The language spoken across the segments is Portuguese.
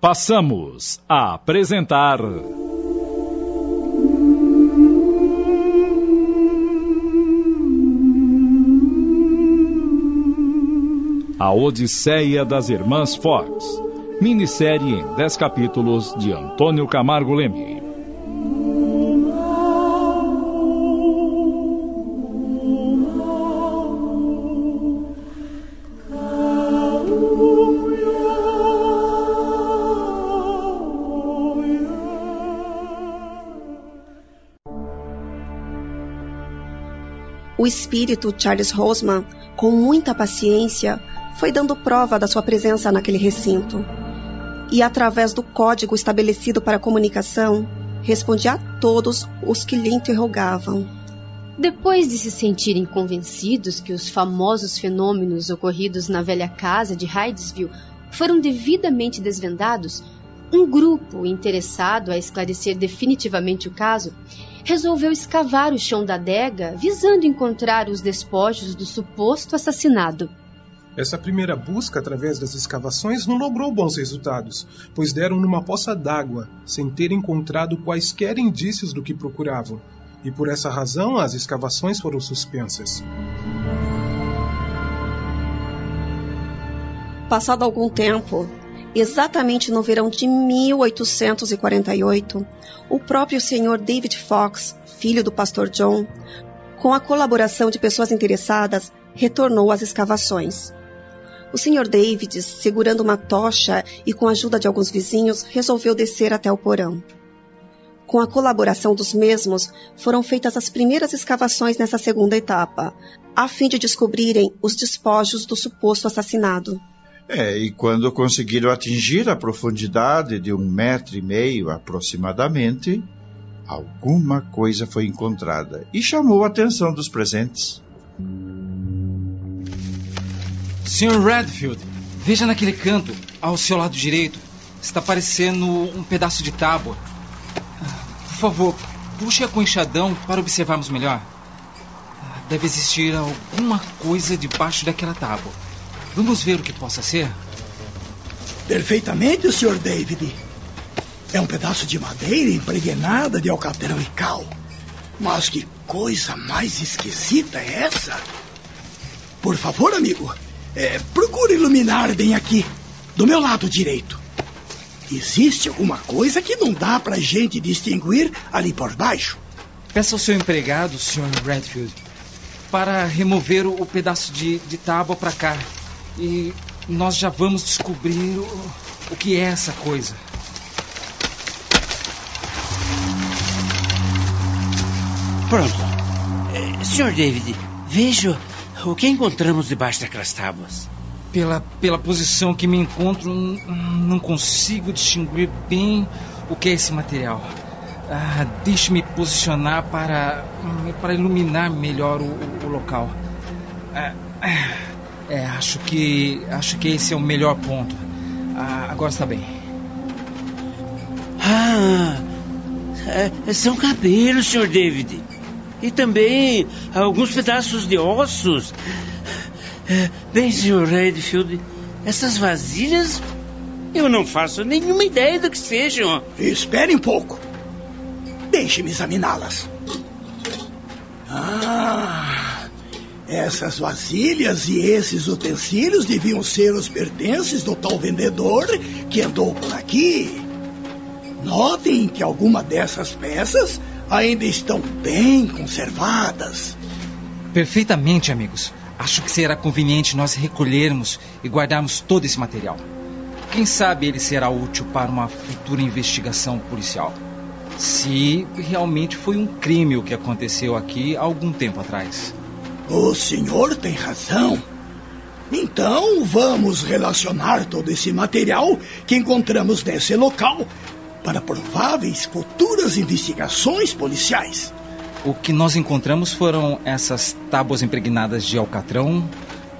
Passamos a apresentar. A Odisseia das Irmãs Fox, minissérie em 10 capítulos de Antônio Camargo Leme. O espírito Charles Rosman, com muita paciência, foi dando prova da sua presença naquele recinto. E através do código estabelecido para comunicação, respondia a todos os que lhe interrogavam. Depois de se sentirem convencidos que os famosos fenômenos ocorridos na velha casa de Hydesville foram devidamente desvendados, um grupo interessado a esclarecer definitivamente o caso resolveu escavar o chão da adega visando encontrar os despojos do suposto assassinado. Essa primeira busca através das escavações não logrou bons resultados, pois deram numa poça d'água, sem ter encontrado quaisquer indícios do que procuravam. E por essa razão as escavações foram suspensas. Passado algum tempo, exatamente no verão de 1848, o próprio senhor David Fox, filho do pastor John, com a colaboração de pessoas interessadas, retornou às escavações. O Sr. David, segurando uma tocha e com a ajuda de alguns vizinhos, resolveu descer até o porão. Com a colaboração dos mesmos, foram feitas as primeiras escavações nessa segunda etapa, a fim de descobrirem os despojos do suposto assassinado. É, e quando conseguiram atingir a profundidade de um metro e meio aproximadamente, alguma coisa foi encontrada e chamou a atenção dos presentes. Sr. Redfield, veja naquele canto, ao seu lado direito. Está parecendo um pedaço de tábua. Por favor, puxe a com enxadão para observarmos melhor. Deve existir alguma coisa debaixo daquela tábua. Vamos ver o que possa ser? Perfeitamente, Sr. David. É um pedaço de madeira impregnada de alcatrão e cal. Mas que coisa mais esquisita é essa? Por favor, amigo, é, procure iluminar bem aqui, do meu lado direito. Existe alguma coisa que não dá pra gente distinguir ali por baixo? Peça ao seu empregado, Sr. Redfield, para remover o, pedaço de, de tábua para cá. E nós já vamos descobrir o, o que é essa coisa. Pronto. É, Sr. David, veja o que encontramos debaixo daquelas tábuas. Pela, pela posição que me encontro, não consigo distinguir bem o que é esse material. Ah, Deixe-me posicionar para, para iluminar melhor o, o local. Ah, é, acho que acho que esse é o melhor ponto. Ah, agora está bem. Ah, é, são cabelos, Sr. David. E também alguns pedaços de ossos. É, bem, Sr. Redfield, essas vasilhas eu não faço nenhuma ideia do que sejam. Espere um pouco. Deixe-me examiná-las. Ah, essas vasilhas e esses utensílios deviam ser os pertences do tal vendedor que andou por aqui. Notem que alguma dessas peças ainda estão bem conservadas. Perfeitamente, amigos. Acho que será conveniente nós recolhermos e guardarmos todo esse material. Quem sabe ele será útil para uma futura investigação policial. Se realmente foi um crime o que aconteceu aqui algum tempo atrás. O senhor tem razão. Então vamos relacionar todo esse material que encontramos nesse local para prováveis futuras investigações policiais. O que nós encontramos foram essas tábuas impregnadas de alcatrão,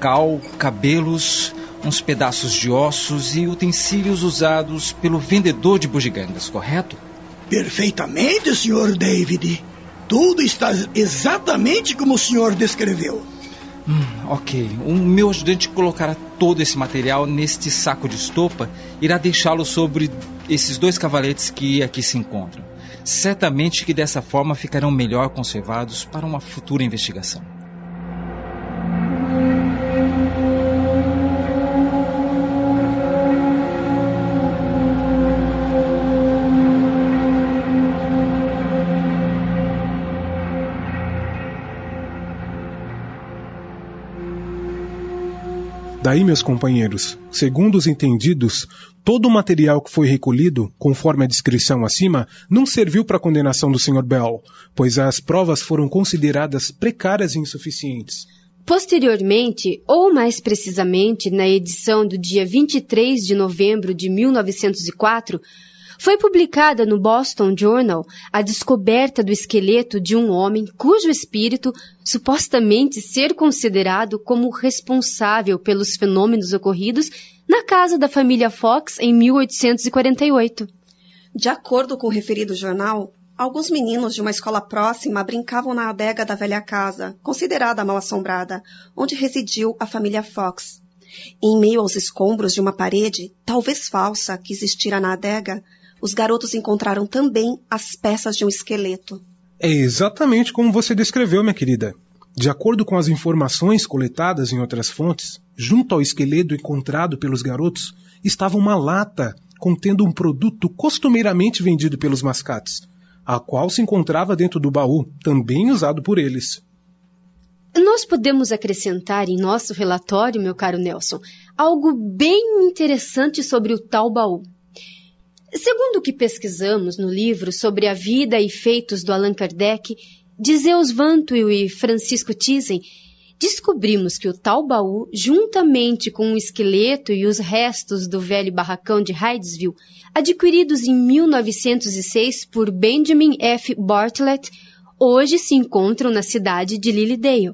cal, cabelos, uns pedaços de ossos e utensílios usados pelo vendedor de bugigangas, correto? Perfeitamente, Sr. David. Tudo está exatamente como o senhor descreveu. Hum, ok. O meu ajudante colocará todo esse material neste saco de estopa e irá deixá-lo sobre esses dois cavaletes que aqui se encontram. Certamente que dessa forma ficarão melhor conservados para uma futura investigação. Daí, meus companheiros, segundo os entendidos, todo o material que foi recolhido, conforme a descrição acima, não serviu para a condenação do Sr. Bell, pois as provas foram consideradas precárias e insuficientes. Posteriormente, ou mais precisamente na edição do dia 23 de novembro de 1904, foi publicada no Boston Journal a descoberta do esqueleto de um homem cujo espírito supostamente ser considerado como responsável pelos fenômenos ocorridos na casa da família Fox em 1848. De acordo com o referido jornal, alguns meninos de uma escola próxima brincavam na adega da velha casa, considerada mal assombrada, onde residiu a família Fox. Em meio aos escombros de uma parede, talvez falsa, que existira na adega, os garotos encontraram também as peças de um esqueleto. É exatamente como você descreveu, minha querida. De acordo com as informações coletadas em outras fontes, junto ao esqueleto encontrado pelos garotos estava uma lata contendo um produto costumeiramente vendido pelos mascates, a qual se encontrava dentro do baú, também usado por eles. Nós podemos acrescentar em nosso relatório, meu caro Nelson, algo bem interessante sobre o tal baú. Segundo o que pesquisamos no livro sobre a vida e feitos do Allan Kardec, de Zeus Vantwil e Francisco Thyssen, descobrimos que o tal baú, juntamente com o esqueleto e os restos do velho barracão de Hydesville, adquiridos em 1906 por Benjamin F. Bartlett, hoje se encontram na cidade de Lilydale.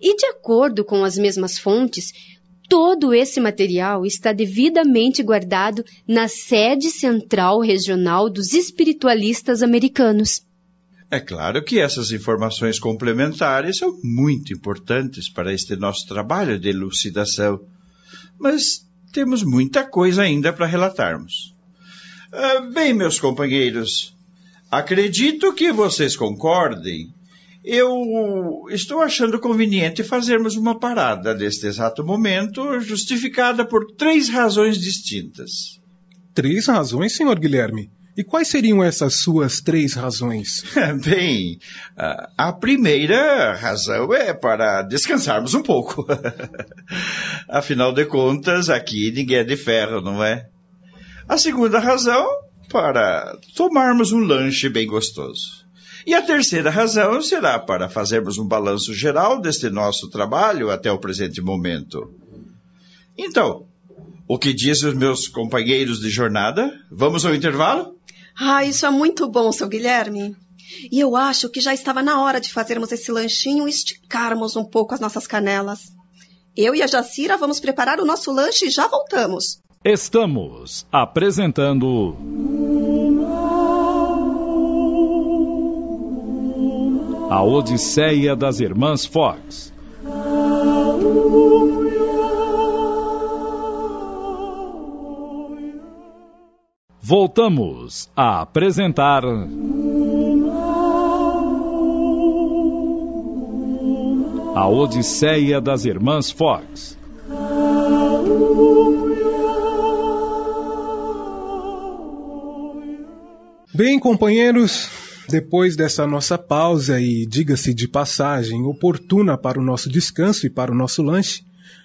E de acordo com as mesmas fontes, Todo esse material está devidamente guardado na sede central regional dos espiritualistas americanos. É claro que essas informações complementares são muito importantes para este nosso trabalho de elucidação, mas temos muita coisa ainda para relatarmos. Ah, bem, meus companheiros, acredito que vocês concordem eu estou achando conveniente fazermos uma parada neste exato momento, justificada por três razões distintas. Três razões, senhor Guilherme? E quais seriam essas suas três razões? Bem, a primeira razão é para descansarmos um pouco. Afinal de contas, aqui ninguém é de ferro, não é? A segunda razão, para tomarmos um lanche bem gostoso. E a terceira razão será para fazermos um balanço geral deste nosso trabalho até o presente momento. Então, o que dizem os meus companheiros de jornada? Vamos ao intervalo? Ah, isso é muito bom, seu Guilherme. E eu acho que já estava na hora de fazermos esse lanchinho e esticarmos um pouco as nossas canelas. Eu e a Jacira vamos preparar o nosso lanche e já voltamos. Estamos apresentando. A Odisseia das Irmãs Fox. Voltamos a apresentar. A Odisseia das Irmãs Fox. Bem, companheiros, depois dessa nossa pausa e, diga-se de passagem, oportuna para o nosso descanso e para o nosso lanche,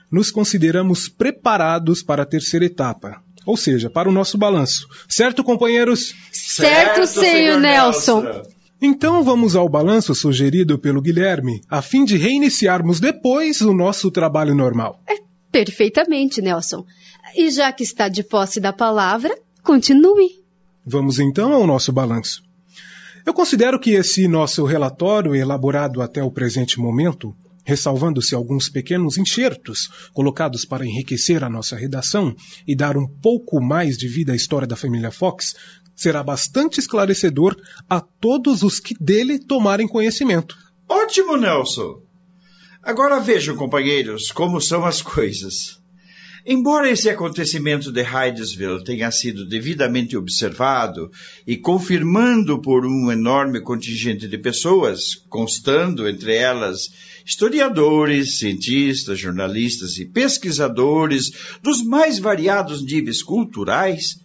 nos consideramos preparados para a terceira etapa, ou seja, para o nosso balanço. Certo, companheiros? Certo, senhor Nelson. Então vamos ao balanço sugerido pelo Guilherme, a fim de reiniciarmos depois o nosso trabalho normal. É, perfeitamente, Nelson. E já que está de posse da palavra, continue. Vamos então ao nosso balanço. Eu considero que esse nosso relatório, elaborado até o presente momento, ressalvando-se alguns pequenos enxertos colocados para enriquecer a nossa redação e dar um pouco mais de vida à história da família Fox, será bastante esclarecedor a todos os que dele tomarem conhecimento. Ótimo, Nelson! Agora vejam, companheiros, como são as coisas. Embora esse acontecimento de Hydesville tenha sido devidamente observado e confirmando por um enorme contingente de pessoas, constando entre elas historiadores, cientistas, jornalistas e pesquisadores dos mais variados níveis culturais,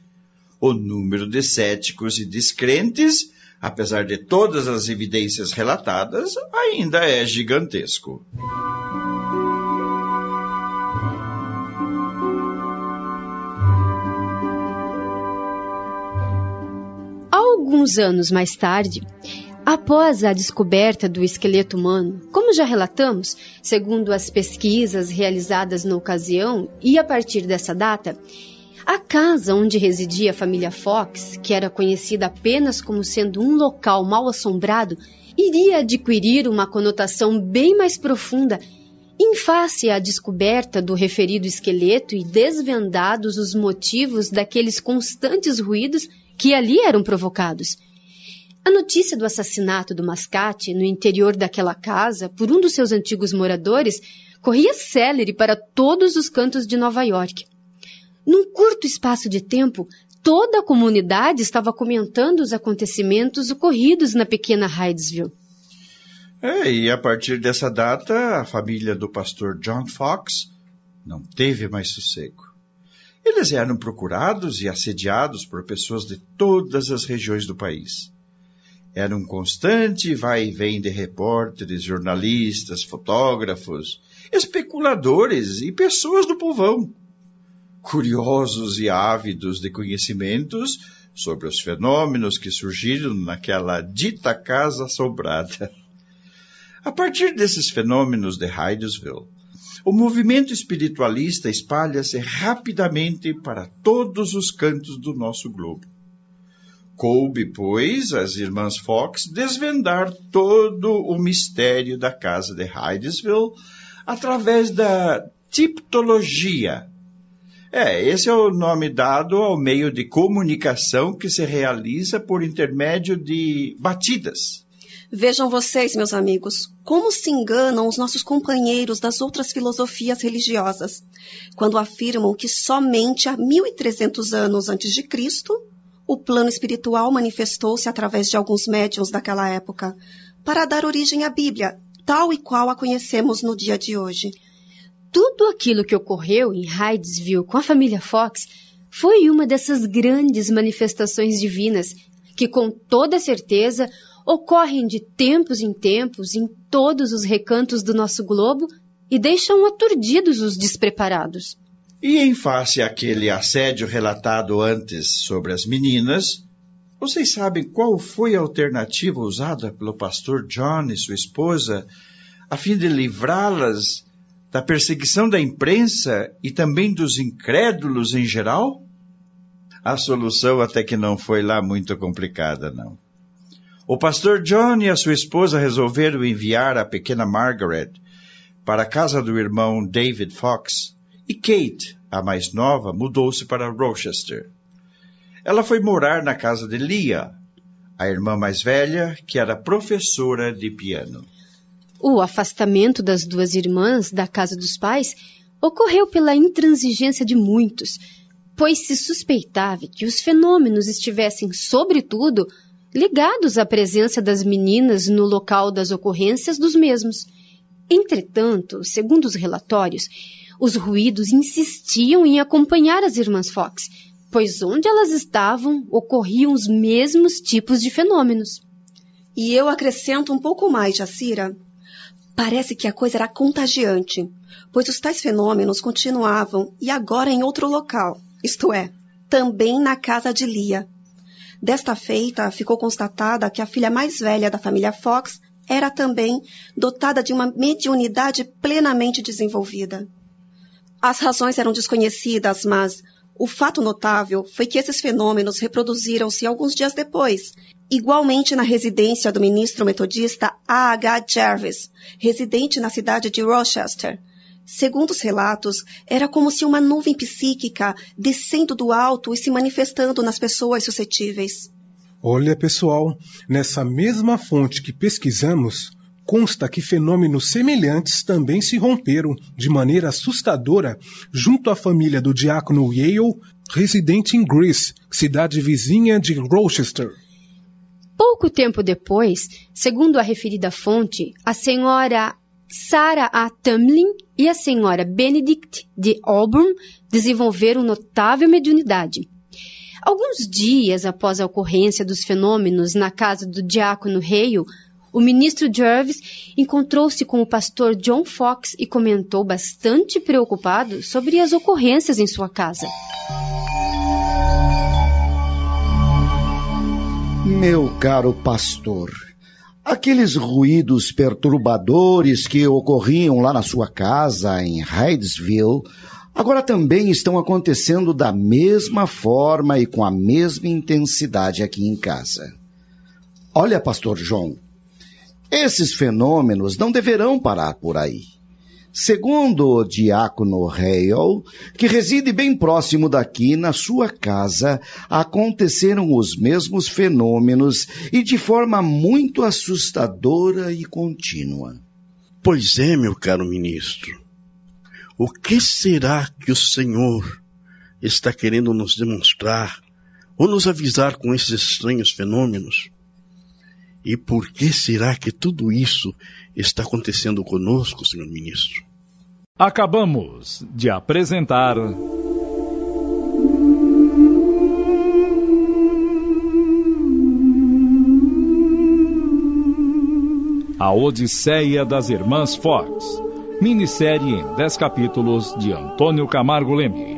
o número de céticos e descrentes, apesar de todas as evidências relatadas, ainda é gigantesco. Alguns anos mais tarde, após a descoberta do esqueleto humano, como já relatamos, segundo as pesquisas realizadas na ocasião e a partir dessa data, a casa onde residia a família Fox, que era conhecida apenas como sendo um local mal assombrado, iria adquirir uma conotação bem mais profunda em face à descoberta do referido esqueleto e desvendados os motivos daqueles constantes ruídos que ali eram provocados. A notícia do assassinato do mascate no interior daquela casa por um dos seus antigos moradores corria célere para todos os cantos de Nova York. Num curto espaço de tempo, toda a comunidade estava comentando os acontecimentos ocorridos na pequena Hydesville. É, e a partir dessa data, a família do pastor John Fox não teve mais sossego. Eles eram procurados e assediados por pessoas de todas as regiões do país. Era um constante vai e vem de repórteres, jornalistas, fotógrafos, especuladores e pessoas do povão curiosos e ávidos de conhecimentos sobre os fenômenos que surgiram naquela dita casa assombrada. A partir desses fenômenos de Hydesville, o movimento espiritualista espalha-se rapidamente para todos os cantos do nosso globo. Coube, pois, às irmãs Fox desvendar todo o mistério da casa de Hydesville através da tipologia é, esse é o nome dado ao meio de comunicação que se realiza por intermédio de batidas. Vejam vocês, meus amigos, como se enganam os nossos companheiros das outras filosofias religiosas, quando afirmam que somente há 1300 anos antes de Cristo, o plano espiritual manifestou-se através de alguns médiuns daquela época, para dar origem à Bíblia, tal e qual a conhecemos no dia de hoje. Tudo aquilo que ocorreu em Hydesville com a família Fox foi uma dessas grandes manifestações divinas que, com toda certeza, ocorrem de tempos em tempos em todos os recantos do nosso globo e deixam aturdidos os despreparados. E em face àquele assédio relatado antes sobre as meninas, vocês sabem qual foi a alternativa usada pelo pastor John e sua esposa a fim de livrá-las da perseguição da imprensa e também dos incrédulos em geral? A solução até que não foi lá muito complicada, não. O pastor John e a sua esposa resolveram enviar a pequena Margaret para a casa do irmão David Fox e Kate, a mais nova, mudou-se para Rochester. Ela foi morar na casa de Leah, a irmã mais velha, que era professora de piano. O afastamento das duas irmãs da casa dos pais ocorreu pela intransigência de muitos, pois se suspeitava que os fenômenos estivessem, sobretudo, ligados à presença das meninas no local das ocorrências dos mesmos. Entretanto, segundo os relatórios, os ruídos insistiam em acompanhar as irmãs Fox, pois onde elas estavam ocorriam os mesmos tipos de fenômenos. E eu acrescento um pouco mais, Jacira. Parece que a coisa era contagiante, pois os tais fenômenos continuavam e agora em outro local, isto é, também na casa de Lia. Desta feita, ficou constatada que a filha mais velha da família Fox era também dotada de uma mediunidade plenamente desenvolvida. As razões eram desconhecidas, mas o fato notável foi que esses fenômenos reproduziram-se alguns dias depois igualmente na residência do ministro metodista A. H. Jarvis, residente na cidade de Rochester. Segundo os relatos, era como se uma nuvem psíquica descendo do alto e se manifestando nas pessoas suscetíveis. Olha, pessoal, nessa mesma fonte que pesquisamos, consta que fenômenos semelhantes também se romperam de maneira assustadora junto à família do diácono Yale, residente em Greece, cidade vizinha de Rochester. Pouco tempo depois, segundo a referida fonte, a senhora Sarah A. Tumlin e a senhora Benedict de Auburn desenvolveram notável mediunidade. Alguns dias após a ocorrência dos fenômenos na casa do diácono Hale, o ministro Jervis encontrou-se com o pastor John Fox e comentou bastante preocupado sobre as ocorrências em sua casa. Meu caro pastor, aqueles ruídos perturbadores que ocorriam lá na sua casa em Hydesville agora também estão acontecendo da mesma forma e com a mesma intensidade aqui em casa. Olha, pastor João, esses fenômenos não deverão parar por aí. Segundo o diácono Hale, que reside bem próximo daqui, na sua casa, aconteceram os mesmos fenômenos e de forma muito assustadora e contínua. Pois é, meu caro ministro. O que será que o Senhor está querendo nos demonstrar ou nos avisar com esses estranhos fenômenos? E por que será que tudo isso está acontecendo conosco, senhor ministro? Acabamos de apresentar. A Odisseia das Irmãs Fox, minissérie em 10 capítulos de Antônio Camargo Leme.